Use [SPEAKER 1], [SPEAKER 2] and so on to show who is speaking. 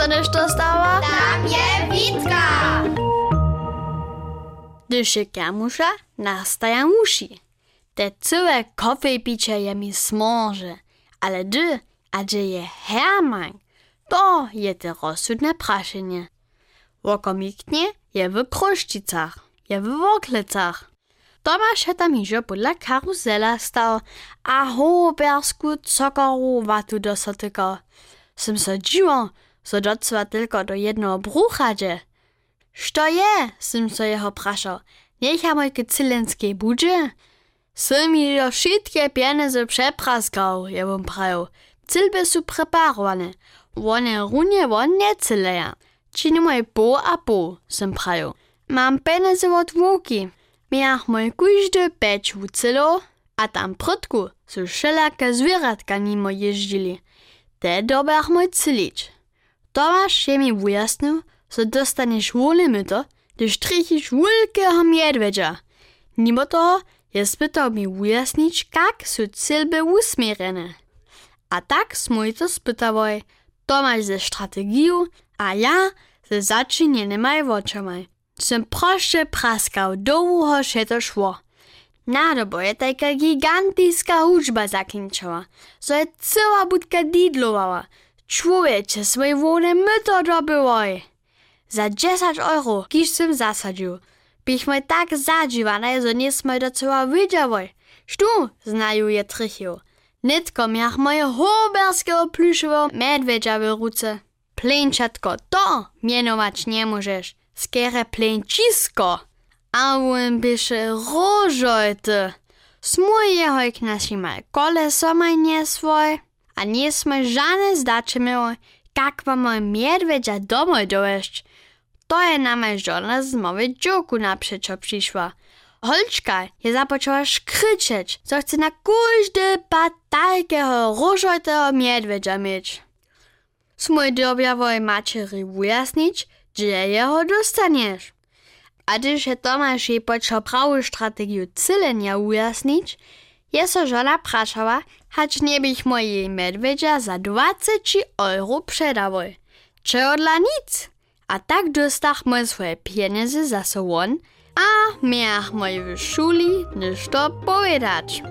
[SPEAKER 1] dostaneš to stała?
[SPEAKER 2] Tam je Witka!
[SPEAKER 1] Gdyż je kiermusza, nastaja musi. Te całe kofej picie je mi smoże, ale dy, a gdzie je Hermann, to je te rozsudne praszenie. Łokomiknie je w Kruszcicach, je w Woklecach. Tomasz je tam iżo podla karuzela stał, a hobersku cokoru watu dosotykał. Sym so dziwą, so docwa tylko do jednego brucha dże. Što je? Sym so jeho praszał. Niech mój cylenskiej budzie? Sym jo wszystkie pieniądze przepraskał, je wam prał. Cylby są preparowane. One runie won nie cyleja. Čini mój po a po, sym prał. Mam pieniądze od włóki. Miach mój kujdy peć w a tam prutku są wszelakie zwierzatka nimo jeździli. Te dobach mój cylić. Tomasz je mi wyjasnił, so dostaniesz wolny myto, gdyż trichisz wielkiego miedwedzia. Mimo toho je spytał mi wyjasnić, jak są cylby usmierene. A tak smój to spytawoj, Tomasz ze strategią, a ja ze zaczynjenymaj oczami. Sem proszę praskał, długo się to szło. Nadobo je taka gigantyjska huczba zakończyła, so je cała budka didlowała. Człowiecze swoje wolne myto dobywoj. Za 10 euro, kiż sem zasadził. Byśmy tak zadziwane, że nie sme do cała wiedziałoj. Sztu, znają je trychił. Nitko miach moje hoberskiego pluszowego medwiedzia w ruce. Plęczatko, to mianować nie możesz. Skere plęcisko. A on bysze rożojty. Smuje hojk nasima koleso maj nie swoj. A nie sme żadne zdacze miały, jak wam moj medwiedzia domoj dowieść. To je nama żona z mowy dżoku naprzeczo przyszła. Holczka je zapoczęła szkryczeć, co chce na każdy pat takiego różowego medwiedzia mieć. Smój dobiawoj maciery wyjasnić, gdzie jeho dostaniesz. A gdyż je Tomasz jej począł prawą strategię cylenia wyjasnić, je so żona praszała, hać nie bych mojej medwiedzia za 20 euro przedawoj. Czego dla nic? A tak dostach mój swoje pieniądze za sobą, a miach moje w szuli niż to powiedzieć.